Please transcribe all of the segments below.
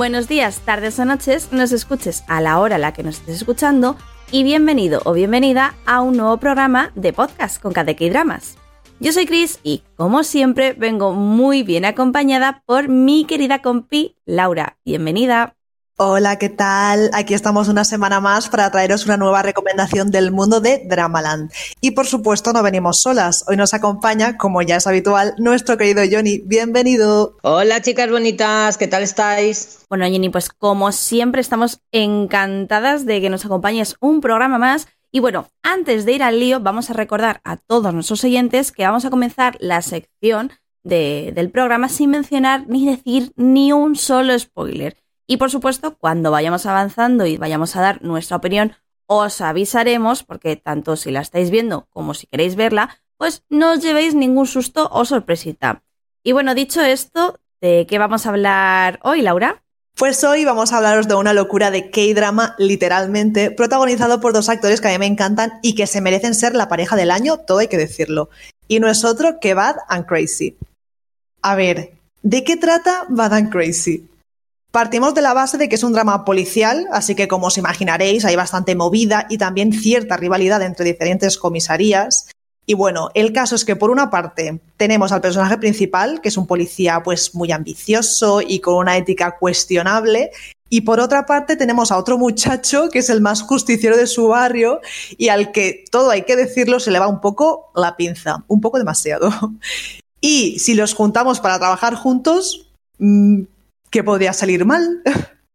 Buenos días, tardes o noches, nos escuches a la hora a la que nos estés escuchando y bienvenido o bienvenida a un nuevo programa de podcast con KDK Dramas. Yo soy Chris y, como siempre, vengo muy bien acompañada por mi querida compi Laura. Bienvenida. Hola, ¿qué tal? Aquí estamos una semana más para traeros una nueva recomendación del mundo de Dramaland. Y por supuesto no venimos solas. Hoy nos acompaña, como ya es habitual, nuestro querido Johnny. Bienvenido. Hola chicas bonitas, ¿qué tal estáis? Bueno, Jenny, pues como siempre estamos encantadas de que nos acompañes un programa más. Y bueno, antes de ir al lío, vamos a recordar a todos nuestros oyentes que vamos a comenzar la sección del programa sin mencionar ni decir ni un solo spoiler. Y por supuesto, cuando vayamos avanzando y vayamos a dar nuestra opinión, os avisaremos, porque tanto si la estáis viendo como si queréis verla, pues no os llevéis ningún susto o sorpresita. Y bueno, dicho esto, ¿de qué vamos a hablar hoy, Laura? Pues hoy vamos a hablaros de una locura de K-drama, literalmente, protagonizado por dos actores que a mí me encantan y que se merecen ser la pareja del año, todo hay que decirlo. Y no es otro que Bad and Crazy. A ver, ¿de qué trata Bad and Crazy? Partimos de la base de que es un drama policial, así que como os imaginaréis hay bastante movida y también cierta rivalidad entre diferentes comisarías. Y bueno, el caso es que por una parte tenemos al personaje principal, que es un policía pues muy ambicioso y con una ética cuestionable, y por otra parte tenemos a otro muchacho que es el más justiciero de su barrio y al que todo hay que decirlo se le va un poco la pinza, un poco demasiado. Y si los juntamos para trabajar juntos, mm, ¿Qué podría salir mal.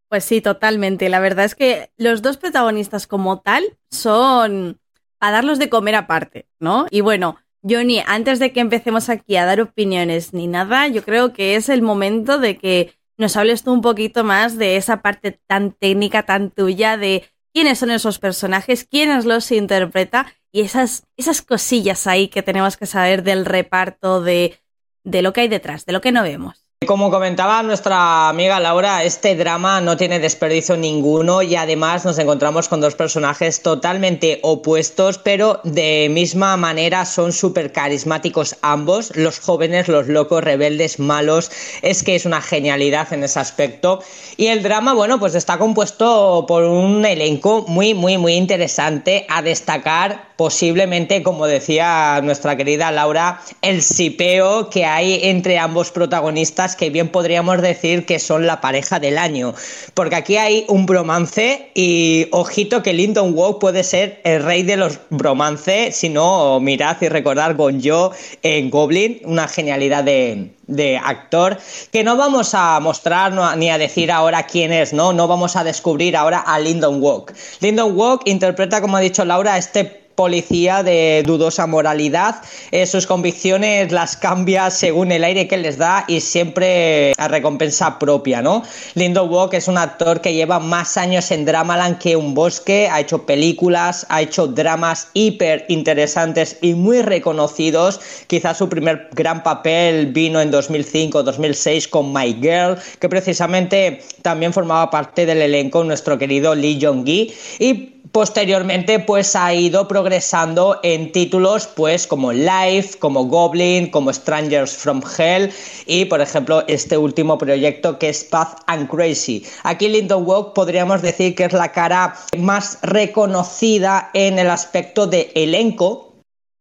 Pues sí, totalmente. La verdad es que los dos protagonistas como tal son a darlos de comer aparte, ¿no? Y bueno, Johnny, antes de que empecemos aquí a dar opiniones ni nada, yo creo que es el momento de que nos hables tú un poquito más de esa parte tan técnica, tan tuya, de quiénes son esos personajes, quiénes los interpreta y esas, esas cosillas ahí que tenemos que saber del reparto, de, de lo que hay detrás, de lo que no vemos. Como comentaba nuestra amiga Laura, este drama no tiene desperdicio ninguno y además nos encontramos con dos personajes totalmente opuestos, pero de misma manera son súper carismáticos ambos, los jóvenes, los locos, rebeldes, malos, es que es una genialidad en ese aspecto. Y el drama, bueno, pues está compuesto por un elenco muy, muy, muy interesante a destacar posiblemente, como decía nuestra querida Laura, el sipeo que hay entre ambos protagonistas, que bien podríamos decir que son la pareja del año. Porque aquí hay un bromance y ojito que Lyndon Walk puede ser el rey de los bromance, si no, mirad y recordar con yo en Goblin, una genialidad de, de actor que no vamos a mostrar ni a decir ahora quién es, ¿no? No vamos a descubrir ahora a Lyndon Walk. Lyndon Walk interpreta, como ha dicho Laura, este policía de dudosa moralidad. Eh, sus convicciones las cambia según el aire que les da y siempre a recompensa propia, ¿no? Lindo Walk es un actor que lleva más años en Dramaland que un bosque, ha hecho películas, ha hecho dramas hiper interesantes y muy reconocidos. Quizás su primer gran papel vino en 2005-2006 con My Girl, que precisamente también formaba parte del elenco nuestro querido Lee Jong-gi y Posteriormente, pues ha ido progresando en títulos, pues como Life, como Goblin, como Strangers from Hell y, por ejemplo, este último proyecto que es Path and Crazy. Aquí Lyndon Walk podríamos decir que es la cara más reconocida en el aspecto de elenco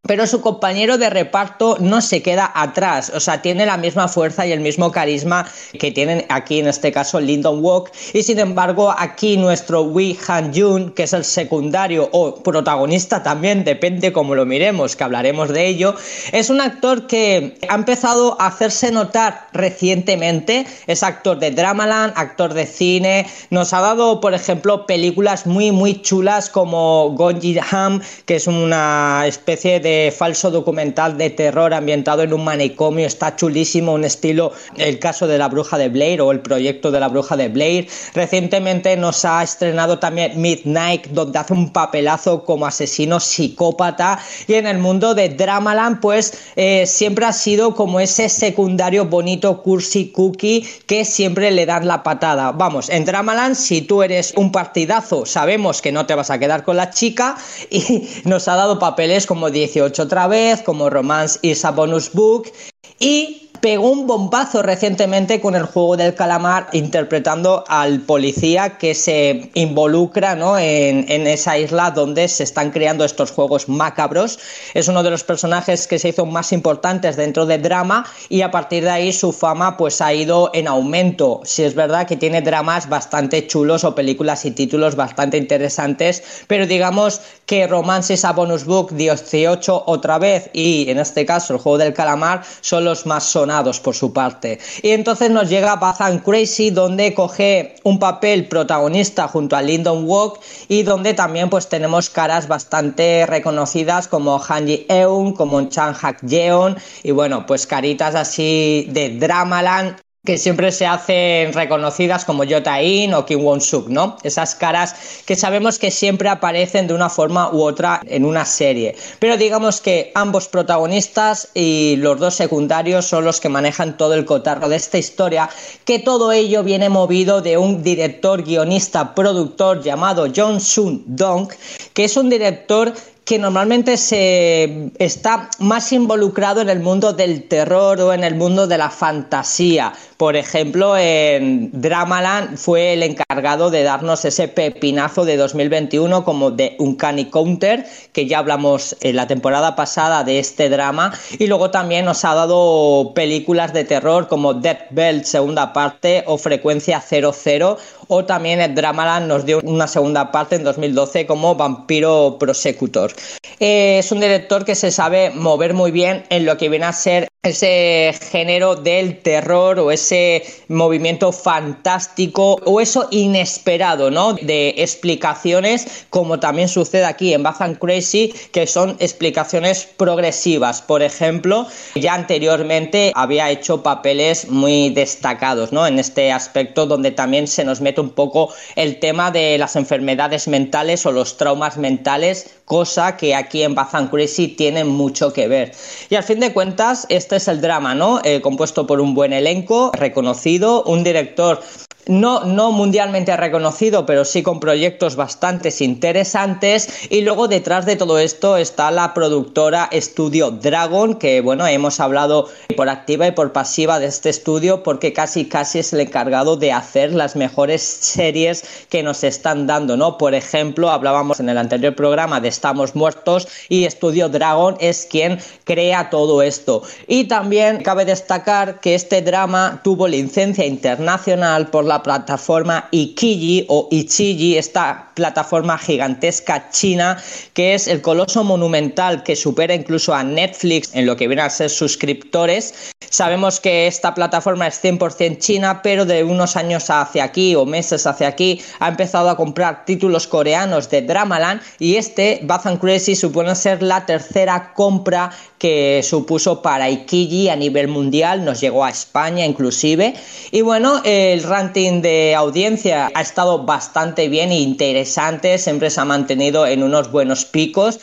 pero su compañero de reparto no se queda atrás, o sea, tiene la misma fuerza y el mismo carisma que tienen aquí en este caso Lyndon Walk. Y sin embargo aquí nuestro Wee Han Jun, que es el secundario o protagonista también, depende cómo lo miremos, que hablaremos de ello, es un actor que ha empezado a hacerse notar recientemente, es actor de Dramaland, actor de cine, nos ha dado por ejemplo películas muy muy chulas como Gonji Ham, que es una especie de falso documental de terror ambientado en un manicomio, está chulísimo, un estilo, el caso de la bruja de Blair o el proyecto de la bruja de Blair. Recientemente nos ha estrenado también Midnight, donde hace un papelazo como asesino psicópata y en el mundo de Dramaland pues eh, siempre ha sido como ese secundario bonito cursi cookie que siempre le dan la patada. Vamos, en Dramaland si tú eres un partidazo sabemos que no te vas a quedar con la chica y nos ha dado papeles como 18 otra vez, como Romance is a Bonus Book. Y pegó un bombazo recientemente con el juego del calamar interpretando al policía que se involucra ¿no? en, en, esa isla donde se están creando estos juegos macabros. Es uno de los personajes que se hizo más importantes dentro de drama y a partir de ahí su fama pues ha ido en aumento. Si es verdad que tiene dramas bastante chulos o películas y títulos bastante interesantes, pero digamos que Romances a Bonus Book 18 otra vez y en este caso el juego del calamar son los más sonados por su parte. Y entonces nos llega Bath Crazy donde coge un papel protagonista junto a Lyndon Walk y donde también pues tenemos caras bastante reconocidas como Han Ji Eun, como Chan Hak Jeon y bueno pues caritas así de Dramaland que siempre se hacen reconocidas como Jota In o Kim Won Suk, ¿no? Esas caras que sabemos que siempre aparecen de una forma u otra en una serie. Pero digamos que ambos protagonistas y los dos secundarios son los que manejan todo el cotarro de esta historia, que todo ello viene movido de un director, guionista, productor llamado John Sun Dong, que es un director que normalmente se está más involucrado en el mundo del terror o en el mundo de la fantasía. Por ejemplo, en Dramaland fue el encargado de darnos ese pepinazo de 2021 como de Uncanny Counter, que ya hablamos en la temporada pasada de este drama, y luego también nos ha dado películas de terror como Death Belt segunda parte o Frecuencia 00 o también el Dramaland nos dio una segunda parte en 2012 como Vampiro Prosecutor. Eh, es un director que se sabe mover muy bien en lo que viene a ser ese género del terror o ese movimiento fantástico o eso inesperado, ¿no? De explicaciones, como también sucede aquí en Bath Crazy, que son explicaciones progresivas. Por ejemplo, ya anteriormente había hecho papeles muy destacados, ¿no? En este aspecto donde también se nos mete un poco el tema de las enfermedades mentales o los traumas mentales, cosa que aquí en Bath Crazy tienen mucho que ver. Y al fin de cuentas, este es el drama, ¿no? Eh, compuesto por un buen elenco, reconocido, un director no, no mundialmente reconocido, pero sí con proyectos bastante interesantes. Y luego detrás de todo esto está la productora Estudio Dragon, que bueno, hemos hablado por activa y por pasiva de este estudio porque casi casi es el encargado de hacer las mejores series que nos están dando, ¿no? Por ejemplo, hablábamos en el anterior programa de Estamos Muertos y Estudio Dragon es quien crea todo esto. También cabe destacar que este drama tuvo licencia internacional por la plataforma Ikiji o Ichiji, esta plataforma gigantesca china que es el coloso monumental que supera incluso a Netflix en lo que viene a ser suscriptores. Sabemos que esta plataforma es 100% china, pero de unos años hacia aquí o meses hacia aquí ha empezado a comprar títulos coreanos de Dramaland y este Bath Crazy supone ser la tercera compra que supuso para Ikiji a nivel mundial, nos llegó a España inclusive. Y bueno, el ranking de audiencia ha estado bastante bien e interesante, siempre se ha mantenido en unos buenos picos.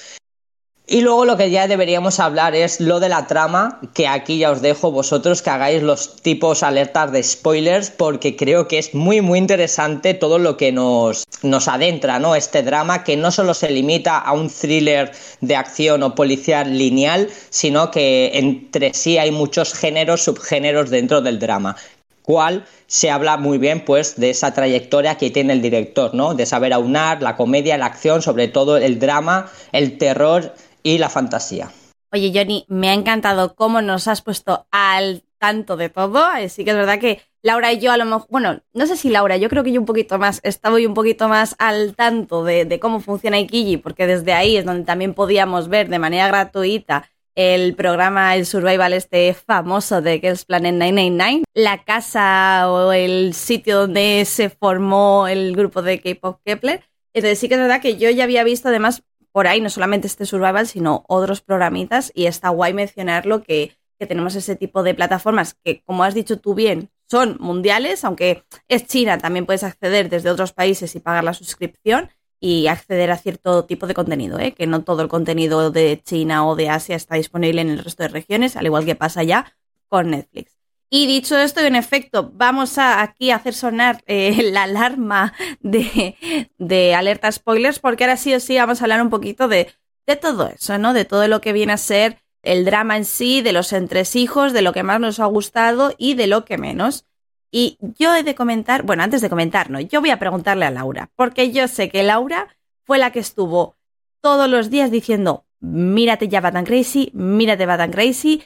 Y luego lo que ya deberíamos hablar es lo de la trama, que aquí ya os dejo vosotros que hagáis los tipos alertas de spoilers, porque creo que es muy muy interesante todo lo que nos, nos adentra, ¿no? Este drama que no solo se limita a un thriller de acción o policial lineal, sino que entre sí hay muchos géneros, subgéneros dentro del drama cual se habla muy bien pues de esa trayectoria que tiene el director, ¿no? De saber aunar la comedia, la acción, sobre todo el drama, el terror y la fantasía. Oye, Johnny, me ha encantado cómo nos has puesto al tanto de todo. Así que es verdad que Laura y yo a lo mejor, bueno, no sé si Laura, yo creo que yo un poquito más, estaba un poquito más al tanto de, cómo funciona Ikiji, porque desde ahí es donde también podíamos ver de manera gratuita el programa, el survival este famoso de Girls Planet 999, la casa o el sitio donde se formó el grupo de K-Pop Kepler. Entonces sí que es verdad que yo ya había visto además por ahí no solamente este Survival, sino otros programitas y está guay mencionarlo que, que tenemos ese tipo de plataformas que, como has dicho tú bien, son mundiales, aunque es China, también puedes acceder desde otros países y pagar la suscripción y acceder a cierto tipo de contenido, ¿eh? que no todo el contenido de China o de Asia está disponible en el resto de regiones, al igual que pasa ya con Netflix. Y dicho esto, en efecto, vamos a aquí hacer sonar eh, la alarma de, de, alerta spoilers, porque ahora sí o sí vamos a hablar un poquito de, de todo eso, ¿no? De todo lo que viene a ser el drama en sí, de los entresijos, de lo que más nos ha gustado y de lo que menos. Y yo he de comentar, bueno, antes de comentar, no, yo voy a preguntarle a Laura, porque yo sé que Laura fue la que estuvo todos los días diciendo, mírate ya Bad Crazy, mírate Bad Crazy,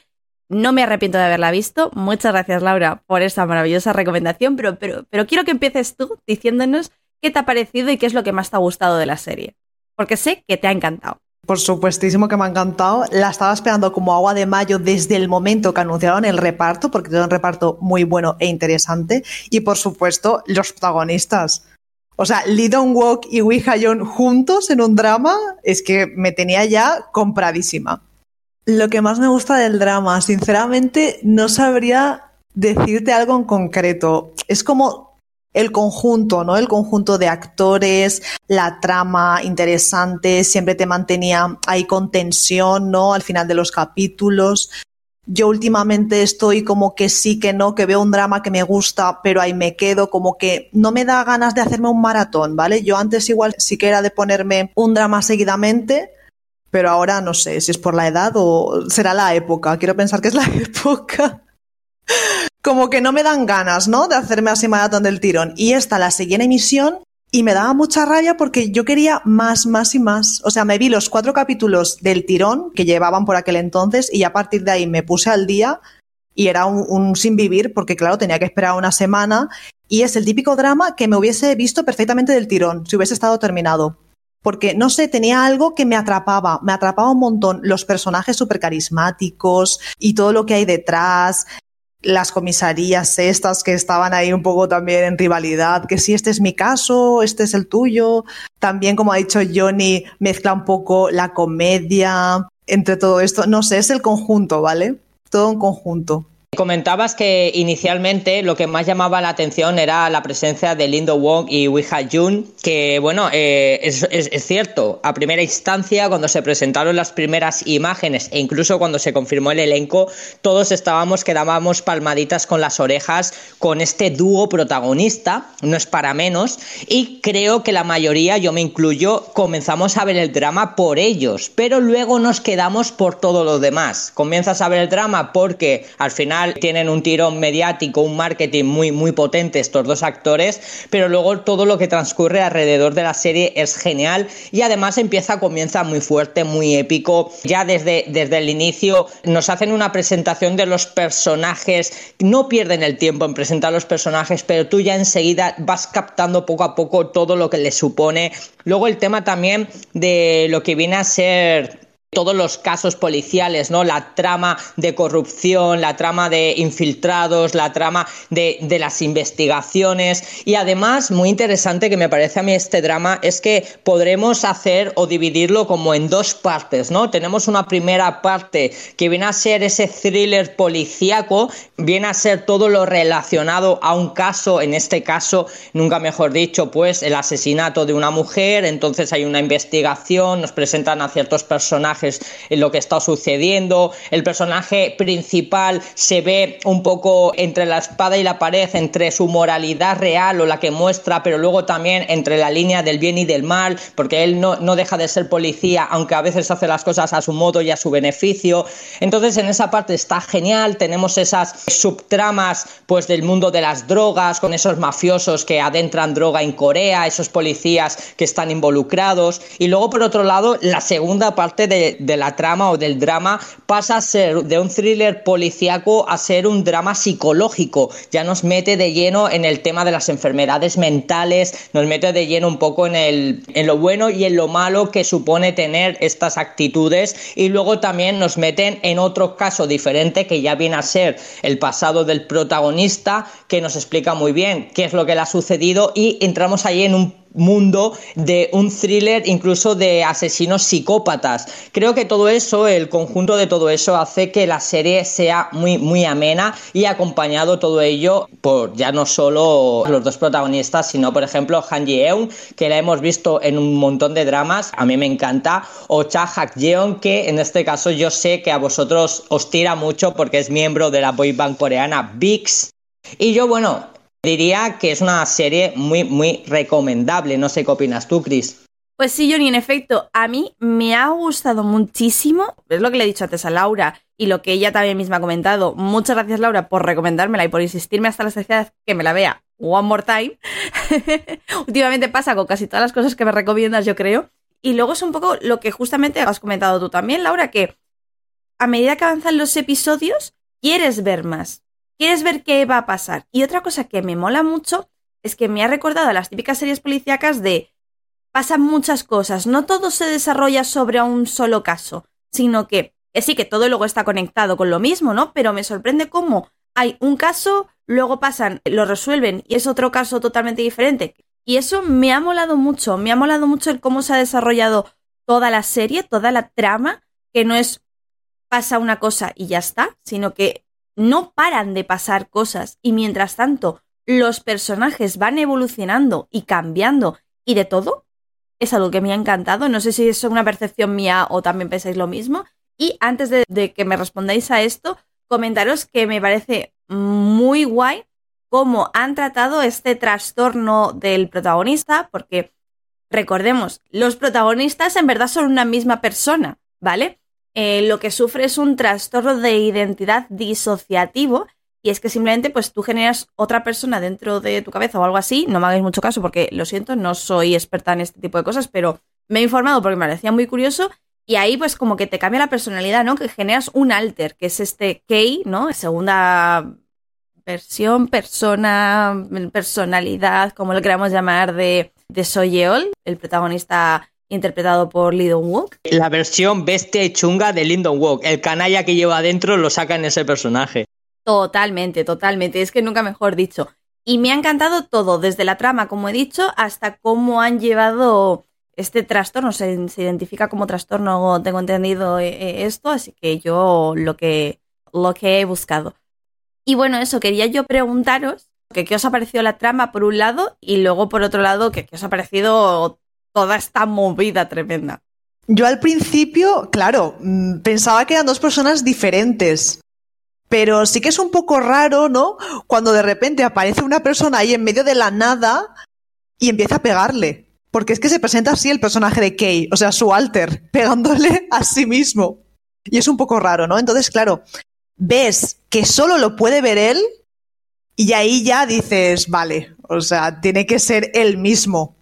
no me arrepiento de haberla visto. Muchas gracias, Laura, por esa maravillosa recomendación, pero, pero, quiero que empieces tú diciéndonos qué te ha parecido y qué es lo que más te ha gustado de la serie. Porque sé que te ha encantado. Por supuestísimo que me ha encantado. La estaba esperando como agua de mayo desde el momento que anunciaron el reparto, porque tiene un reparto muy bueno e interesante. Y por supuesto, los protagonistas. O sea, Lee Dong-wook y Wi Ha-yeon juntos en un drama es que me tenía ya compradísima. Lo que más me gusta del drama, sinceramente, no sabría decirte algo en concreto. Es como el conjunto, ¿no? El conjunto de actores, la trama interesante, siempre te mantenía ahí con tensión, ¿no? Al final de los capítulos. Yo últimamente estoy como que sí, que no, que veo un drama que me gusta, pero ahí me quedo, como que no me da ganas de hacerme un maratón, ¿vale? Yo antes igual sí que era de ponerme un drama seguidamente, pero ahora no sé si es por la edad o será la época. Quiero pensar que es la época. Como que no me dan ganas, ¿no? De hacerme así maratón del tirón. Y esta la seguí en emisión y me daba mucha rabia porque yo quería más, más y más. O sea, me vi los cuatro capítulos del tirón que llevaban por aquel entonces y a partir de ahí me puse al día y era un, un sin vivir porque, claro, tenía que esperar una semana y es el típico drama que me hubiese visto perfectamente del tirón si hubiese estado terminado porque no sé, tenía algo que me atrapaba, me atrapaba un montón los personajes súper carismáticos y todo lo que hay detrás, las comisarías estas que estaban ahí un poco también en rivalidad, que si este es mi caso, este es el tuyo. También, como ha dicho Johnny, mezcla un poco la comedia entre todo esto. No sé, es el conjunto, ¿vale? Todo un conjunto. Comentabas que inicialmente lo que más llamaba la atención era la presencia de Lindo Wong y Wee Jun, que bueno, eh, es, es, cierto, a primera instancia, cuando se presentaron las primeras imágenes e incluso cuando se confirmó el elenco, todos estábamos que dábamos palmaditas con las orejas con este dúo protagonista, no es para menos, y creo que la mayoría, yo me incluyo, comenzamos a ver el drama por ellos, pero luego nos quedamos por todo lo demás. Comienzas a ver el drama porque al final tienen un tirón mediático, un marketing muy, muy potente estos dos actores, pero luego todo lo que transcurre alrededor de la serie es genial y además empieza, comienza muy fuerte, muy épico. Ya desde, desde el inicio nos hacen una presentación de los personajes, no pierden el tiempo en presentar los personajes, pero tú ya enseguida vas captando poco a poco todo lo que les supone. Luego el tema también de lo que viene a ser todos los casos policiales, ¿no? La trama de corrupción, la trama de infiltrados, la trama de, las investigaciones. Y además, muy interesante que me parece a mí este drama, es que podremos hacer o dividirlo como en dos partes, ¿no? Tenemos una primera parte que viene a ser ese thriller policíaco, viene a ser todo lo relacionado a un caso, en este caso, nunca mejor dicho, pues el asesinato de una mujer, entonces hay una investigación, nos presentan a ciertos personajes en lo que está sucediendo. El personaje principal se ve un poco entre la espada y la pared, entre su moralidad real o la que muestra, pero luego también entre la línea del bien y del mal, porque él no, no deja de ser policía, aunque a veces hace las cosas a su modo y a su beneficio. Entonces en esa parte está genial, tenemos esas subtramas pues del mundo de las drogas, con esos mafiosos que adentran droga en Corea, esos policías que están involucrados, y luego por otro lado la segunda parte de de, la trama o del drama pasa a ser de un thriller policíaco a ser un drama psicológico. Ya nos mete de lleno en el tema de las enfermedades mentales, nos mete de lleno un poco en, el, en lo bueno y en lo malo que supone tener estas actitudes y luego también nos meten en otro caso diferente que ya viene a ser el pasado del protagonista que nos explica muy bien qué es lo que le ha sucedido y entramos ahí en un mundo de un thriller incluso de asesinos psicópatas. Creo que todo eso, el conjunto de todo eso hace que la serie sea muy muy amena y acompañado todo ello por ya no solo los dos protagonistas, sino por ejemplo Han Ji-eun, que la hemos visto en un montón de dramas, a mí me encanta, o Cha Hak-jeon, que en este caso yo sé que a vosotros os tira mucho porque es miembro de la boy band coreana VIX. Y yo, bueno, Diría que es una serie muy, muy recomendable. No sé qué opinas tú, Chris. Pues sí, Johnny, en efecto, a mí me ha gustado muchísimo, es lo que le he dicho antes a Laura y lo que ella también misma ha comentado. Muchas gracias, Laura, por recomendármela y por insistirme hasta la saciedad que me la vea one more time. Últimamente pasa con casi todas las cosas que me recomiendas, yo creo. Y luego es un poco lo que justamente has comentado tú también, Laura, que a medida que avanzan los episodios, quieres ver más. Quieres ver qué va a pasar. Y otra cosa que me mola mucho es que me ha recordado a las típicas series policíacas de pasan muchas cosas, no todo se desarrolla sobre un solo caso, sino que, sí que todo luego está conectado con lo mismo, ¿no? Pero me sorprende cómo hay un caso, luego pasan, lo resuelven y es otro caso totalmente diferente. Y eso me ha molado mucho, me ha molado mucho el cómo se ha desarrollado toda la serie, toda la trama, que no es pasa una cosa y ya está, sino que no paran de pasar cosas y mientras tanto los personajes van evolucionando y cambiando y de todo, es algo que me ha encantado. No sé si es una percepción mía o también pensáis lo mismo. Y antes de, que me respondáis a esto, comentaros que me parece muy guay cómo han tratado este trastorno del protagonista, porque recordemos, los protagonistas en verdad son una misma persona, ¿vale? Eh, lo que sufre es un trastorno de identidad disociativo y es que simplemente pues tú generas otra persona dentro de tu cabeza o algo así, no me hagáis mucho caso porque lo siento, no soy experta en este tipo de cosas, pero me he informado porque me parecía muy curioso y ahí pues como que te cambia la personalidad, ¿no? Que generas un alter, que es este Kei, ¿no? Segunda versión, persona, personalidad, como lo queramos llamar, de, de Soyeol, el protagonista interpretado por Lindon Walk. La versión bestia y chunga de Lindon Walk. El canalla que lleva adentro lo saca en ese personaje. Totalmente, totalmente. Es que nunca mejor dicho. Y me ha encantado todo, desde la trama, como he dicho, hasta cómo han llevado este trastorno. Se, identifica como trastorno, tengo entendido eh, eh, esto, así que yo lo que, lo que he buscado. Y bueno, eso, quería yo preguntaros que qué os ha parecido la trama por un lado y luego por otro lado, que qué os ha parecido toda esta movida tremenda. Yo al principio, claro, mm, pensaba que eran dos personas diferentes. Pero sí que es un poco raro, ¿no? Cuando de repente aparece una persona ahí en medio de la nada y empieza a pegarle. Porque es que se presenta así el personaje de Kay, o sea, su alter, pegándole a sí mismo. Y es un poco raro, ¿no? Entonces, claro, ves que solo lo puede ver él y ahí ya dices, vale, o sea, tiene que ser él mismo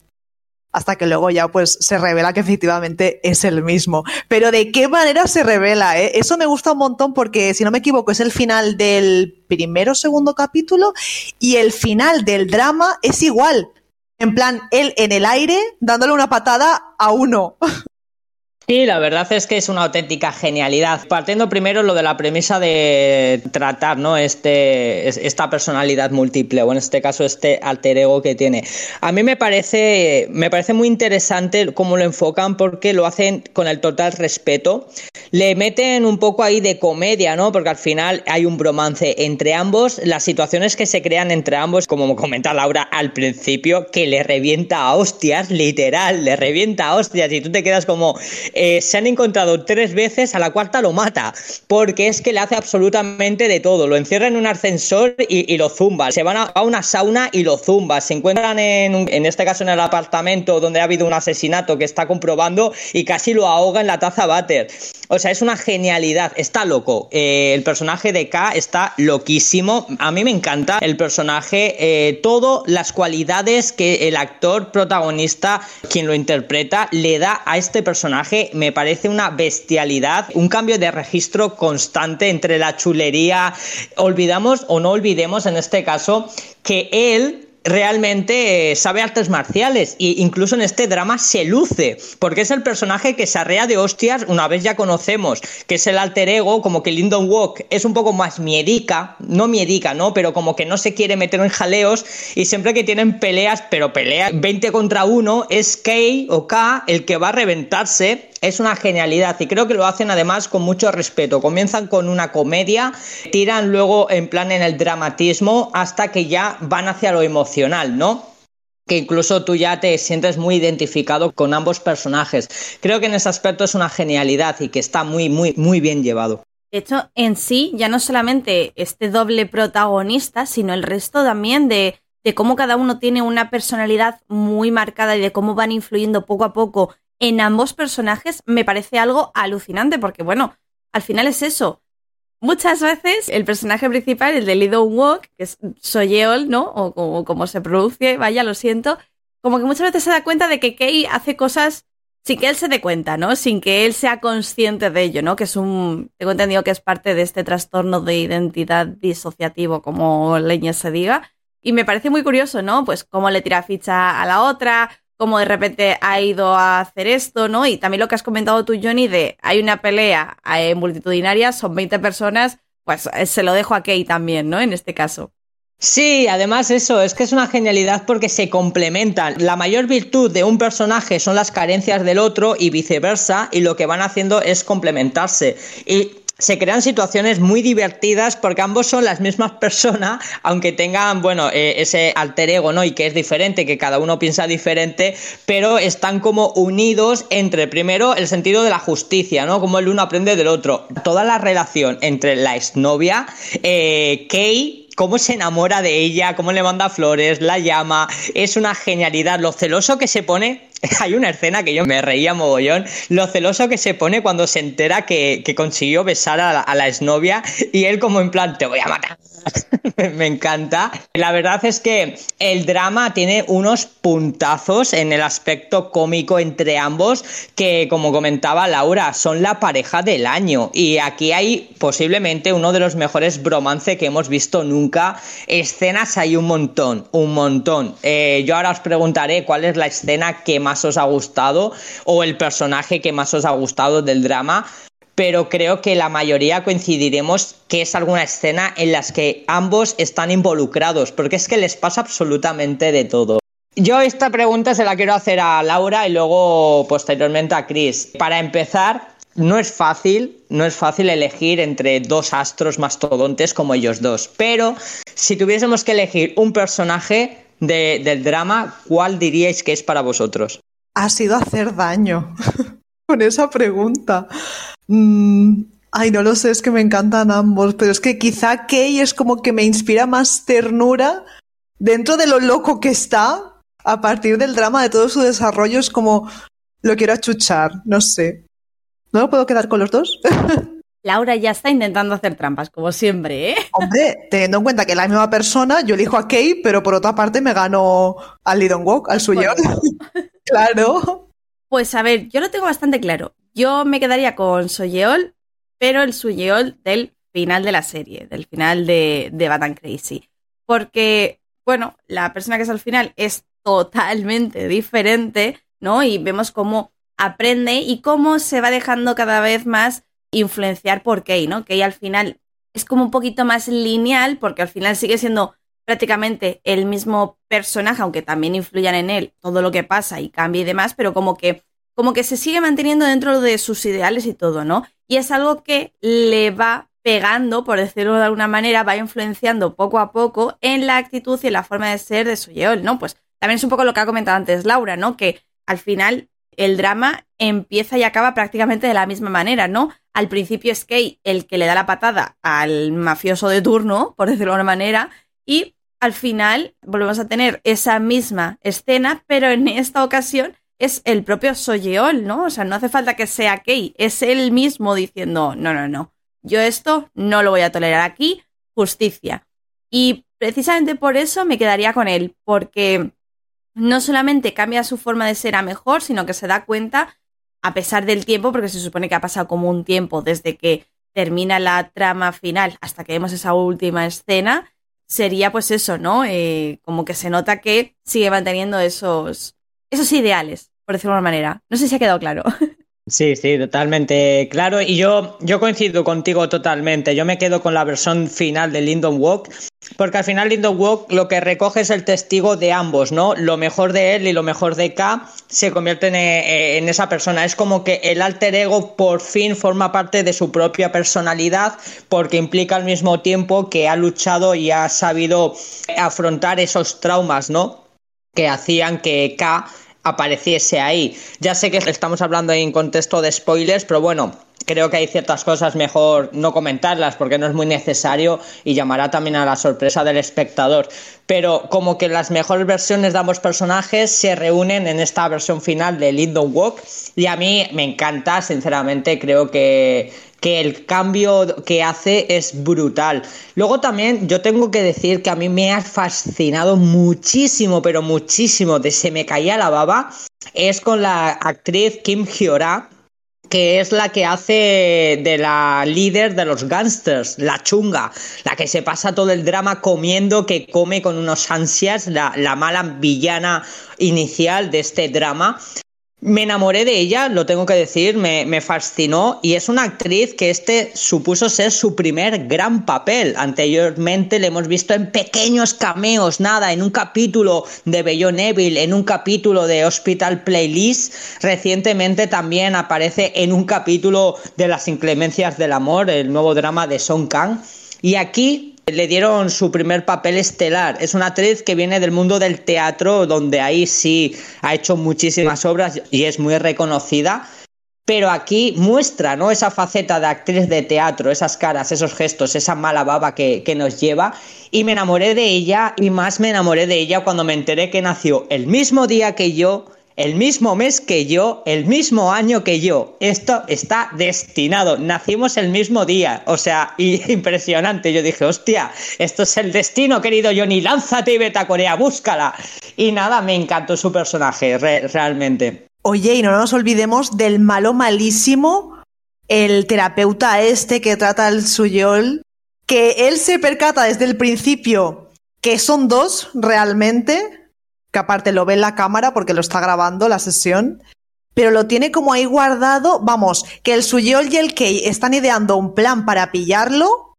hasta que luego ya pues se revela que efectivamente es el mismo. Pero de qué manera se revela, ¿eh? Eso me gusta un montón porque, si no me equivoco, es el final del primero o segundo capítulo y el final del drama es igual. En plan, él en el aire dándole una patada a uno. Sí, la verdad es que es una auténtica genialidad. Partiendo primero lo de la premisa de tratar, ¿no? Este, esta personalidad múltiple, o en este caso este alter ego que tiene. A mí me parece, me parece muy interesante cómo lo enfocan porque lo hacen con el total respeto. Le meten un poco ahí de comedia, ¿no? Porque al final hay un bromance entre ambos. Las situaciones que se crean entre ambos, como comenta Laura al principio, que le revienta a hostias, literal, le revienta a hostias y tú te quedas como eh, se han encontrado tres veces, a la cuarta lo mata, porque es que le hace absolutamente de todo. Lo encierra en un ascensor y, lo zumba. Se van a, una sauna y lo zumba. Se encuentran en, en este caso en el apartamento donde ha habido un asesinato que está comprobando y casi lo ahoga en la taza váter. O sea, es una genialidad. Está loco. Eh, el personaje de K está loquísimo. A mí me encanta el personaje. Eh, todo las cualidades que el actor protagonista, quien lo interpreta, le da a este personaje me parece una bestialidad, un cambio de registro constante entre la chulería. Olvidamos o no olvidemos en este caso que él realmente eh, sabe artes marciales e incluso en este drama se luce, porque es el personaje que se arrea de hostias, una vez ya conocemos que es el alter ego, como que Lyndon Walk es un poco más miedica, no miedica, ¿no? Pero como que no se quiere meter en jaleos y siempre que tienen peleas, pero peleas 20 contra 1, es Kay o K el que va a reventarse es una genialidad y creo que lo hacen además con mucho respeto. Comienzan con una comedia, tiran luego en plan en el dramatismo hasta que ya van hacia lo emocional, ¿no? que incluso tú ya te sientes muy identificado con ambos personajes. Creo que en ese aspecto es una genialidad y que está muy, muy, muy bien llevado. De hecho, en sí, ya no solamente este doble protagonista, sino el resto también de, de cómo cada uno tiene una personalidad muy marcada y de cómo van influyendo poco a poco en ambos personajes, me parece algo alucinante, porque bueno, al final es eso. Muchas veces el personaje principal, el de Lido Walk, que es Soyeol, ¿no? O como, se produce, vaya, lo siento, como que muchas veces se da cuenta de que Kei hace cosas sin que él se dé cuenta, ¿no? Sin que él sea consciente de ello, ¿no? Que es un. Tengo entendido que es parte de este trastorno de identidad disociativo, como leña se diga. Y me parece muy curioso, ¿no? Pues cómo le tira ficha a la otra, cómo de repente ha ido a hacer esto, ¿no? Y también lo que has comentado tú, Johnny, de hay una pelea eh, multitudinaria, son 20 personas, pues eh, se lo dejo a Kay también, ¿no? En este caso. Sí, además eso, es que es una genialidad porque se complementan. La mayor virtud de un personaje son las carencias del otro y viceversa, y lo que van haciendo es complementarse. Y se crean situaciones muy divertidas porque ambos son las mismas personas, aunque tengan, bueno, eh, ese alter ego, ¿no? Y que es diferente, que cada uno piensa diferente, pero están como unidos entre, primero, el sentido de la justicia, ¿no? Como el uno aprende del otro. Toda la relación entre la exnovia, eh, Kay, cómo se enamora de ella, cómo le manda flores, la llama, es una genialidad. Lo celoso que se pone, hay una escena que yo me reía mogollón, lo celoso que se pone cuando se entera que, consiguió besar a la, a exnovia y él como en plan, te voy a matar. me encanta. La verdad es que el drama tiene unos puntazos en el aspecto cómico entre ambos que, como comentaba Laura, son la pareja del año. Y aquí hay posiblemente uno de los mejores bromance que hemos visto nunca. Escenas hay un montón, un montón. Eh, yo ahora os preguntaré cuál es la escena que más os ha gustado o el personaje que más os ha gustado del drama pero creo que la mayoría coincidiremos que es alguna escena en las que ambos están involucrados, porque es que les pasa absolutamente de todo. Yo esta pregunta se la quiero hacer a Laura y luego posteriormente a Chris. Para empezar, no es fácil, no es fácil elegir entre dos astros mastodontes como ellos dos, pero si tuviésemos que elegir un personaje del drama, ¿cuál diríais que es para vosotros? Ha sido hacer daño con esa pregunta. Mm, ay, no lo sé, es que me encantan ambos, pero es que quizá Kay es como que me inspira más ternura dentro de lo loco que está. A partir del drama de todo su desarrollo es como lo quiero achuchar, no sé. ¿No lo puedo quedar con los dos? Laura ya está intentando hacer trampas, como siempre, ¿eh? Hombre, teniendo en cuenta que es la misma persona, yo elijo a Kay, pero por otra parte me gano al Lidon Walk, al suyo. claro. Pues a ver, yo lo tengo bastante claro. Yo me quedaría con Soyeol, pero el Soyeol del final de la serie, del final de, de Bad Crazy. Porque, bueno, la persona que es al final es totalmente diferente, ¿no? Y vemos cómo aprende y cómo se va dejando cada vez más influenciar por Kay, ¿no? Kay al final es como un poquito más lineal, porque al final sigue siendo prácticamente el mismo personaje, aunque también influyan en él todo lo que pasa y cambia y demás, pero como que como que se sigue manteniendo dentro de sus ideales y todo, ¿no? Y es algo que le va pegando, por decirlo de alguna manera, va influenciando poco a poco en la actitud y en la forma de ser de Soyeol, ¿no? Pues también es un poco lo que ha comentado antes Laura, ¿no? Que al final el drama empieza y acaba prácticamente de la misma manera, ¿no? Al principio es Kay el que le da la patada al mafioso de turno, por decirlo de alguna manera, y al final volvemos a tener esa misma escena, pero en esta ocasión es el propio Soyeol, ¿no? O sea, no hace falta que sea Kei, es él mismo diciendo, no, no, no, yo esto no lo voy a tolerar aquí, justicia. Y precisamente por eso me quedaría con él, porque no solamente cambia su forma de ser a mejor, sino que se da cuenta, a pesar del tiempo, porque se supone que ha pasado como un tiempo desde que termina la trama final hasta que vemos esa última escena, sería pues eso, ¿no? Eh, como que se nota que sigue manteniendo esos, esos ideales, por decirlo de una manera. No sé si ha quedado claro. Sí, sí, totalmente claro. Y yo, yo coincido contigo totalmente. Yo me quedo con la versión final de Lindon Walk, porque al final Lindon Walk lo que recoge es el testigo de ambos, ¿no? Lo mejor de él y lo mejor de K se convierten eh, en, esa persona. Es como que el alter ego por fin forma parte de su propia personalidad, porque implica al mismo tiempo que ha luchado y ha sabido afrontar esos traumas, ¿no? Que hacían que K apareciese ahí. Ya sé que estamos hablando en contexto de spoilers, pero bueno, creo que hay ciertas cosas mejor no comentarlas porque no es muy necesario y llamará también a la sorpresa del espectador. Pero como que las mejores versiones de ambos personajes se reúnen en esta versión final de Lindon Walk y a mí me encanta, sinceramente, creo que, que el cambio que hace es brutal. Luego también yo tengo que decir que a mí me ha fascinado muchísimo, pero muchísimo, de se me caía la baba, es con la actriz Kim Hyora, que es la que hace de la líder de los gangsters, la chunga, la que se pasa todo el drama comiendo, que come con unos ansias, la, la mala villana inicial de este drama. Me enamoré de ella, lo tengo que decir, me, fascinó y es una actriz que este supuso ser su primer gran papel. Anteriormente le hemos visto en pequeños cameos, nada, en un capítulo de Bello Neville, en un capítulo de Hospital Playlist. Recientemente también aparece en un capítulo de Las inclemencias del amor, el nuevo drama de Song Kang. Y aquí le dieron su primer papel estelar. Es una actriz que viene del mundo del teatro, donde ahí sí ha hecho muchísimas obras y es muy reconocida. Pero aquí muestra ¿no? esa faceta de actriz de teatro, esas caras, esos gestos, esa mala baba que, que nos lleva. Y me enamoré de ella y más me enamoré de ella cuando me enteré que nació el mismo día que yo, el mismo mes que yo, el mismo año que yo. Esto está destinado. Nacimos el mismo día. O sea, impresionante. Yo dije, hostia, esto es el destino, querido Johnny. Lánzate y vete a Corea, búscala. Y nada, me encantó su personaje, re realmente. Oye, y no nos olvidemos del malo malísimo, el terapeuta este que trata al suyol, que él se percata desde el principio que son dos realmente que aparte lo ve en la cámara porque lo está grabando la sesión, pero lo tiene como ahí guardado, vamos, que el Suyol y el Kei están ideando un plan para pillarlo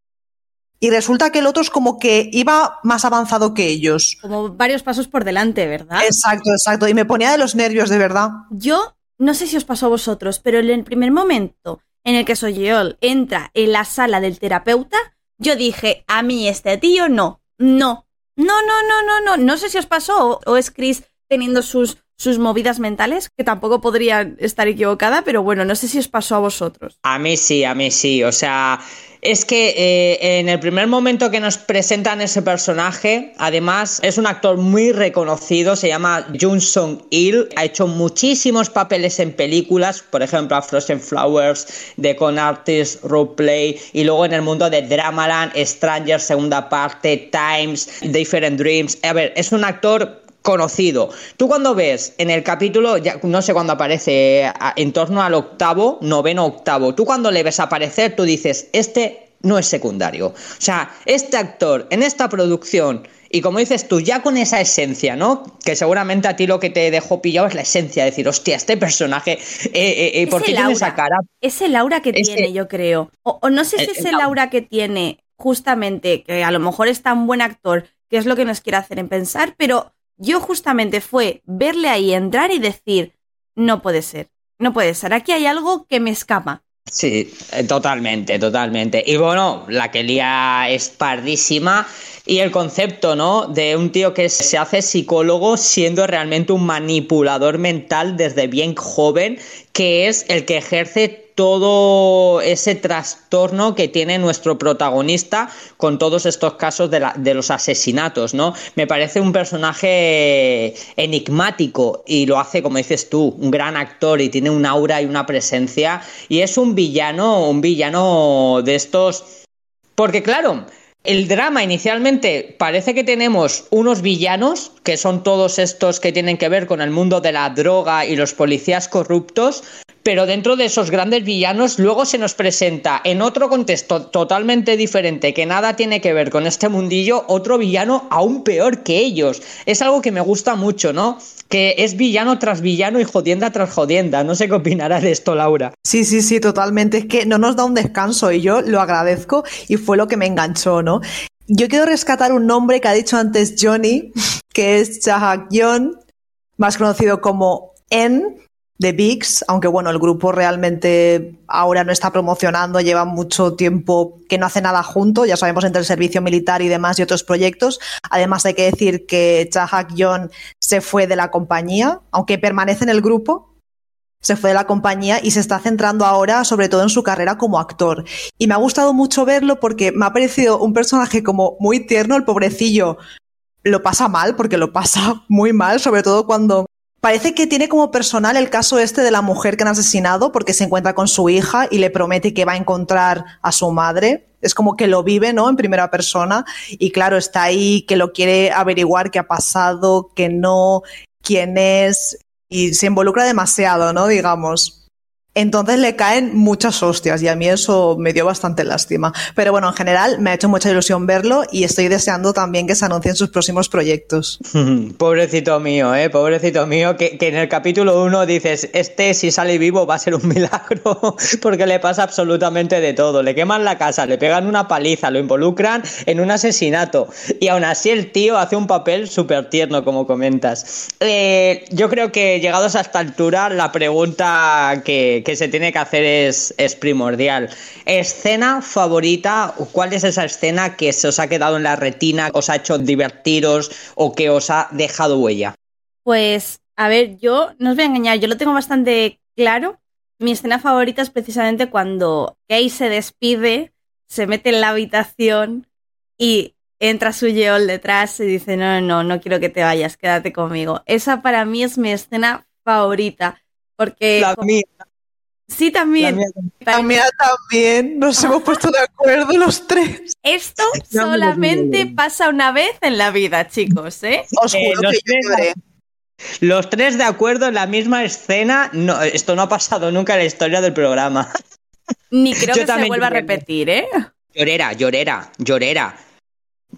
y resulta que el otro es como que iba más avanzado que ellos. Como varios pasos por delante, ¿verdad? Exacto, exacto, y me ponía de los nervios, de verdad. Yo no sé si os pasó a vosotros, pero en el primer momento en el que Soyeol entra en la sala del terapeuta, yo dije, a mí este tío no, no, no, no, no, no, no. No sé si os pasó o, es Chris teniendo sus, sus movidas mentales, que tampoco podría estar equivocada, pero bueno, no sé si os pasó a vosotros. A mí sí, a mí sí. O sea, es que eh, en el primer momento que nos presentan ese personaje, además es un actor muy reconocido, se llama Jun Song Il, ha hecho muchísimos papeles en películas, por ejemplo a Frozen Flowers, The Con Artist, Roleplay, y luego en el mundo de Dramaland, Stranger, segunda parte, Times, Different Dreams. A ver, es un actor conocido. Tú cuando ves en el capítulo, ya no sé cuándo aparece, en torno al octavo, noveno octavo, tú cuando le ves aparecer, tú dices, este no es secundario. O sea, este actor en esta producción, y como dices tú, ya con esa esencia, ¿no? Que seguramente a ti lo que te dejó pillado es la esencia, decir, hostia, este personaje, eh, eh, eh ¿por qué tiene esa cara? Ese Laura que ese, tiene, yo creo. O, o no sé si ese Laura que tiene, justamente, que a lo mejor es tan buen actor, que es lo que nos quiere hacer en pensar, pero yo justamente fue verle ahí entrar y decir, no puede ser, no puede ser, aquí hay algo que me escapa. Sí, eh, totalmente, totalmente. Y bueno, la que lía es pardísima y el concepto, ¿no? De un tío que se hace psicólogo siendo realmente un manipulador mental desde bien joven, que es el que ejerce todo ese trastorno que tiene nuestro protagonista con todos estos casos de, los asesinatos, ¿no? Me parece un personaje enigmático y lo hace, como dices tú, un gran actor y tiene un aura y una presencia y es un villano, un villano de estos... Porque claro, el drama inicialmente parece que tenemos unos villanos, que son todos estos que tienen que ver con el mundo de la droga y los policías corruptos, pero dentro de esos grandes villanos luego se nos presenta en otro contexto totalmente diferente que nada tiene que ver con este mundillo otro villano aún peor que ellos. Es algo que me gusta mucho, ¿no? Que es villano tras villano y jodienda tras jodienda. No sé qué opinará de esto, Laura. Sí, sí, sí, totalmente. Es que no nos da un descanso y yo lo agradezco y fue lo que me enganchó, ¿no? Yo quiero rescatar un nombre que ha dicho antes Johnny, que es Chahak Yon, más conocido como En, de VIX, aunque bueno, el grupo realmente ahora no está promocionando, lleva mucho tiempo que no hace nada junto, ya sabemos entre el servicio militar y demás y otros proyectos. Además hay que decir que Chahak Yon se fue de la compañía, aunque permanece en el grupo. se fue de la compañía y se está centrando ahora sobre todo en su carrera como actor. Y me ha gustado mucho verlo porque me ha parecido un personaje como muy tierno, el pobrecillo lo pasa mal, porque lo pasa muy mal, sobre todo cuando parece que tiene como personal el caso este de la mujer que han asesinado porque se encuentra con su hija y le promete que va a encontrar a su madre. Es como que lo vive, ¿no? En primera persona. Y claro, está ahí, que lo quiere averiguar qué ha pasado, que no, quién es. Y se involucra demasiado, ¿no? Digamos. Entonces le caen muchas hostias y a mí eso me dio bastante lástima. Pero bueno, en general me ha hecho mucha ilusión verlo y estoy deseando también que se anuncien sus próximos proyectos. Pobrecito mío, ¿eh? Pobrecito mío, que, en el capítulo 1 dices, este si sale vivo va a ser un milagro porque le pasa absolutamente de todo. Le queman la casa, le pegan una paliza, lo involucran en un asesinato y aún así el tío hace un papel súper tierno, como comentas. Eh, yo creo que llegados a esta altura, la pregunta que que se tiene que hacer es, es primordial. ¿Escena favorita? ¿Cuál es esa escena que se os ha quedado en la retina, os ha hecho divertiros o que os ha dejado huella? Pues, a ver, yo no os voy a engañar, yo lo tengo bastante claro. Mi escena favorita es precisamente cuando Kay se despide, se mete en la habitación y entra su Yeol detrás y dice, no, no, no quiero que te vayas, quédate conmigo. Esa para mí es mi escena favorita. Porque la mía. Sí, también. La mía, también. Nos hemos puesto de acuerdo los tres. Esto solamente pasa una vez en la vida, chicos, ¿eh? Os juro eh, que tres, Los tres de acuerdo en la misma escena. No, esto no ha pasado nunca en la historia del programa. Ni creo que se vuelva a repetir, ¿eh? Llorera, llorera, llorera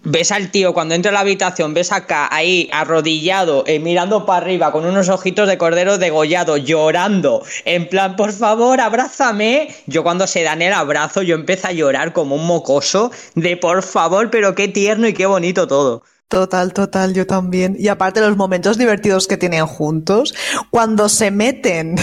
ves al tío cuando entra a la habitación, ves acá, ahí, arrodillado, eh, mirando para arriba, con unos ojitos de cordero degollado, llorando, en plan, por favor, abrázame. Yo cuando se dan el abrazo, yo empiezo a llorar como un mocoso, de por favor, pero qué tierno y qué bonito todo. Total, total, yo también. Y aparte los momentos divertidos que tienen juntos, cuando se meten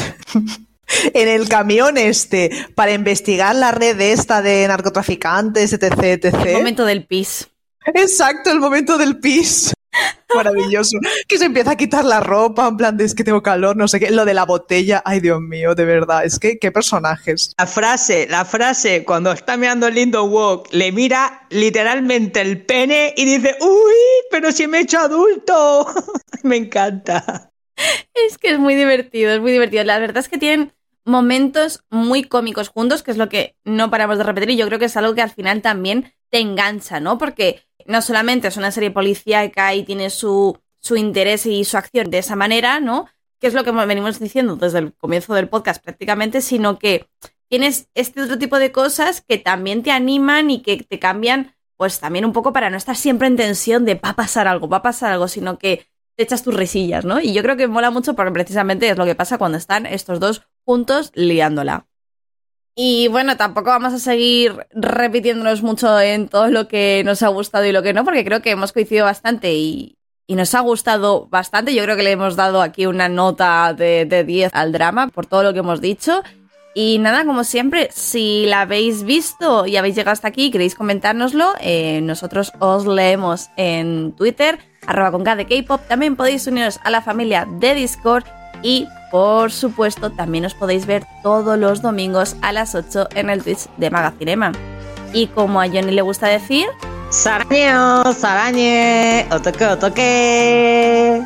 en el camión este para investigar la red esta de narcotraficantes, etc, etc. El momento del pis. Exacto, el momento del pis. Maravilloso. Que se empieza a quitar la ropa, en plan de es que tengo calor, no sé qué. Lo de la botella, ay Dios mío, de verdad, es que qué personajes. La frase, la frase, cuando está mirando Lindo Walk, le mira literalmente el pene y dice, uy, pero si me he hecho adulto. me encanta. Es que es muy divertido, es muy divertido. La verdad es que tienen momentos muy cómicos juntos, que es lo que no paramos de repetir y yo creo que es algo que al final también te engancha, ¿no? Porque no solamente es una serie policíaca y tiene su, su interés y su acción de esa manera, ¿no? Que es lo que venimos diciendo desde el comienzo del podcast prácticamente, sino que tienes este otro tipo de cosas que también te animan y que te cambian, pues también un poco para no estar siempre en tensión de va a pasar algo, va a pasar algo, sino que te echas tus risillas, ¿no? Y yo creo que mola mucho porque precisamente es lo que pasa cuando están estos dos juntos liándola. Y bueno, tampoco vamos a seguir repitiéndonos mucho en todo lo que nos ha gustado y lo que no, porque creo que hemos coincidido bastante y, nos ha gustado bastante. Yo creo que le hemos dado aquí una nota de, 10 al drama por todo lo que hemos dicho. Y nada, como siempre, si la habéis visto y habéis llegado hasta aquí y queréis comentárnoslo, eh, nosotros os leemos en Twitter, arroba con K de K-Pop. También podéis uniros a la familia de Discord y por supuesto, también os podéis ver todos los domingos a las 8 en el Twitch de Magacinema. Y como a Johnny le gusta decir... ¡Saraño! ¡Sarañe! ¡Otoque, otoque!